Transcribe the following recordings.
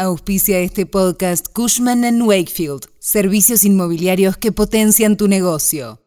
Auspicia este podcast Cushman ⁇ Wakefield, servicios inmobiliarios que potencian tu negocio.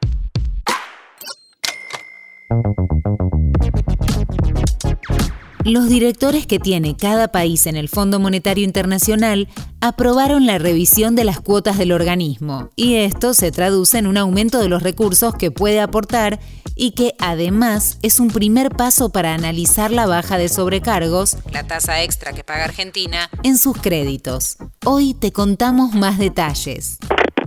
Los directores que tiene cada país en el Fondo Monetario Internacional aprobaron la revisión de las cuotas del organismo, y esto se traduce en un aumento de los recursos que puede aportar y que además es un primer paso para analizar la baja de sobrecargos, la tasa extra que paga Argentina, en sus créditos. Hoy te contamos más detalles.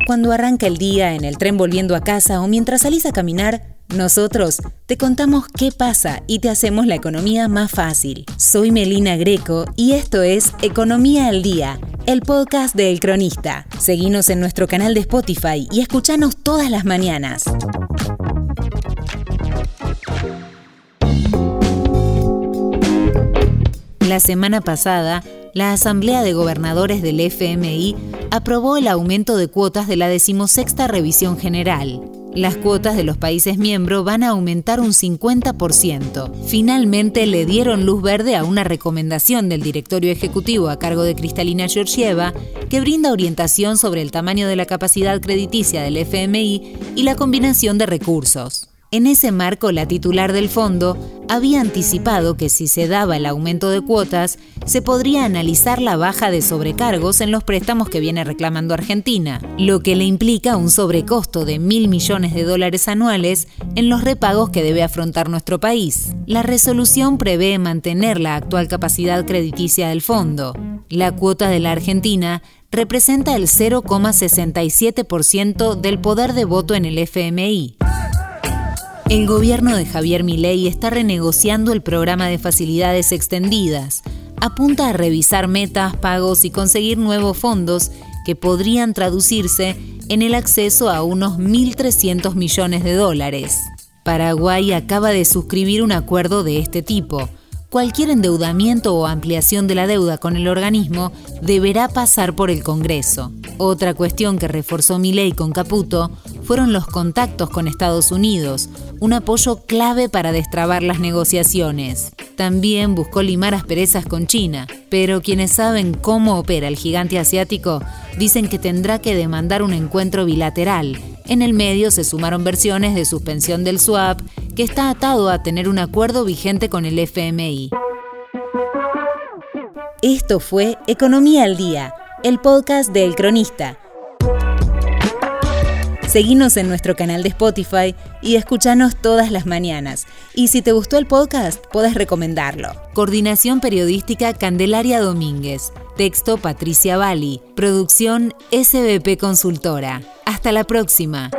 Cuando arranca el día en el tren volviendo a casa o mientras salís a caminar, nosotros te contamos qué pasa y te hacemos la economía más fácil. Soy Melina Greco y esto es Economía al Día, el podcast de El Cronista. Seguinos en nuestro canal de Spotify y escuchanos todas las mañanas. La semana pasada, la Asamblea de Gobernadores del FMI aprobó el aumento de cuotas de la decimosexta revisión general. Las cuotas de los países miembros van a aumentar un 50%. Finalmente le dieron luz verde a una recomendación del directorio ejecutivo a cargo de Cristalina Georgieva que brinda orientación sobre el tamaño de la capacidad crediticia del FMI y la combinación de recursos. En ese marco, la titular del fondo había anticipado que si se daba el aumento de cuotas, se podría analizar la baja de sobrecargos en los préstamos que viene reclamando Argentina, lo que le implica un sobrecosto de mil millones de dólares anuales en los repagos que debe afrontar nuestro país. La resolución prevé mantener la actual capacidad crediticia del fondo. La cuota de la Argentina representa el 0,67% del poder de voto en el FMI. El gobierno de Javier Milei está renegociando el programa de facilidades extendidas. Apunta a revisar metas, pagos y conseguir nuevos fondos que podrían traducirse en el acceso a unos 1.300 millones de dólares. Paraguay acaba de suscribir un acuerdo de este tipo. Cualquier endeudamiento o ampliación de la deuda con el organismo deberá pasar por el Congreso. Otra cuestión que reforzó Milei con Caputo fueron los contactos con Estados Unidos, un apoyo clave para destrabar las negociaciones. También buscó limar asperezas con China, pero quienes saben cómo opera el gigante asiático dicen que tendrá que demandar un encuentro bilateral. En el medio se sumaron versiones de suspensión del swap, que está atado a tener un acuerdo vigente con el FMI. Esto fue Economía al Día, el podcast de El Cronista Seguinos en nuestro canal de Spotify y escuchanos todas las mañanas. Y si te gustó el podcast, puedes recomendarlo. Coordinación Periodística Candelaria Domínguez. Texto Patricia Bali. Producción SBP Consultora. Hasta la próxima.